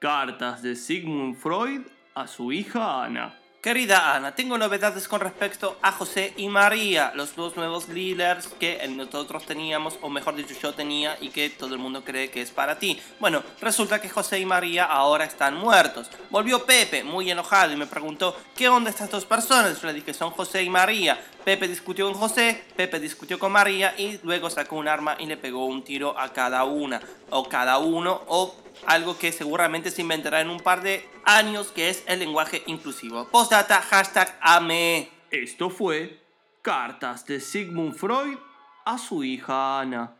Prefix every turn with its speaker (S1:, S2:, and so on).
S1: Cartas de Sigmund Freud a su hija Ana.
S2: Querida Ana, tengo novedades con respecto a José y María, los dos nuevos líderes que nosotros teníamos, o mejor dicho yo tenía, y que todo el mundo cree que es para ti. Bueno, resulta que José y María ahora están muertos. Volvió Pepe, muy enojado, y me preguntó, ¿qué onda estas dos personas? Yo le dije, son José y María. Pepe discutió con José, Pepe discutió con María, y luego sacó un arma y le pegó un tiro a cada una, o cada uno, o algo que seguramente se inventará en un par de años, que es el lenguaje inclusivo. Postdata, hashtag AME.
S1: Esto fue Cartas de Sigmund Freud a su hija Ana.